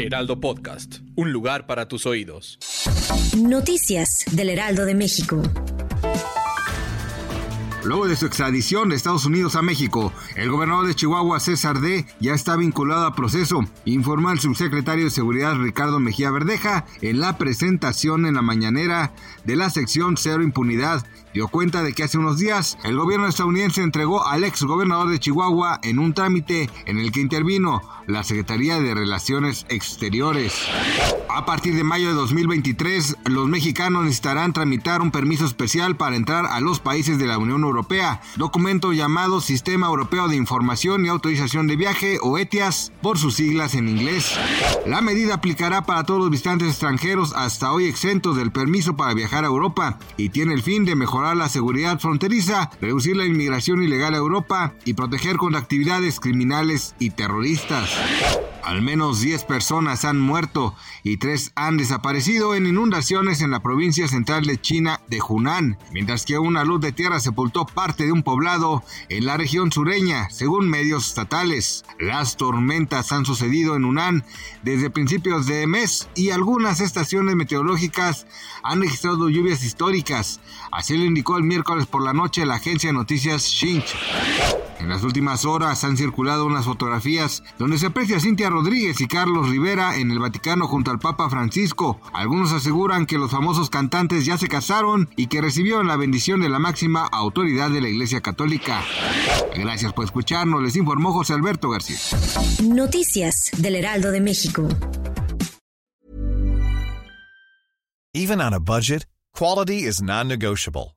Heraldo Podcast, un lugar para tus oídos. Noticias del Heraldo de México. Luego de su extradición de Estados Unidos a México, el gobernador de Chihuahua, César D., ya está vinculado a proceso, informó el subsecretario de Seguridad Ricardo Mejía Verdeja en la presentación en la mañanera de la sección Cero Impunidad. Dio cuenta de que hace unos días el gobierno estadounidense entregó al ex gobernador de Chihuahua en un trámite en el que intervino la Secretaría de Relaciones Exteriores. A partir de mayo de 2023, los mexicanos necesitarán tramitar un permiso especial para entrar a los países de la Unión Europea, documento llamado Sistema Europeo de Información y Autorización de Viaje o ETIAS por sus siglas en inglés. La medida aplicará para todos los visitantes extranjeros hasta hoy exentos del permiso para viajar a Europa y tiene el fin de mejorar la seguridad fronteriza, reducir la inmigración ilegal a Europa y proteger contra actividades criminales y terroristas. Al menos 10 personas han muerto y 3 han desaparecido en inundaciones en la provincia central de China de Hunan, mientras que una luz de tierra sepultó parte de un poblado en la región sureña, según medios estatales. Las tormentas han sucedido en Hunan desde principios de mes y algunas estaciones meteorológicas han registrado lluvias históricas. Así lo indicó el miércoles por la noche la agencia de noticias Shinch. En las últimas horas han circulado unas fotografías donde se aprecia a Cintia Rodríguez y Carlos Rivera en el Vaticano junto al Papa Francisco. Algunos aseguran que los famosos cantantes ya se casaron y que recibieron la bendición de la máxima autoridad de la Iglesia Católica. Gracias por escucharnos, les informó José Alberto García. Noticias del Heraldo de México. Even on a budget, quality is non-negotiable.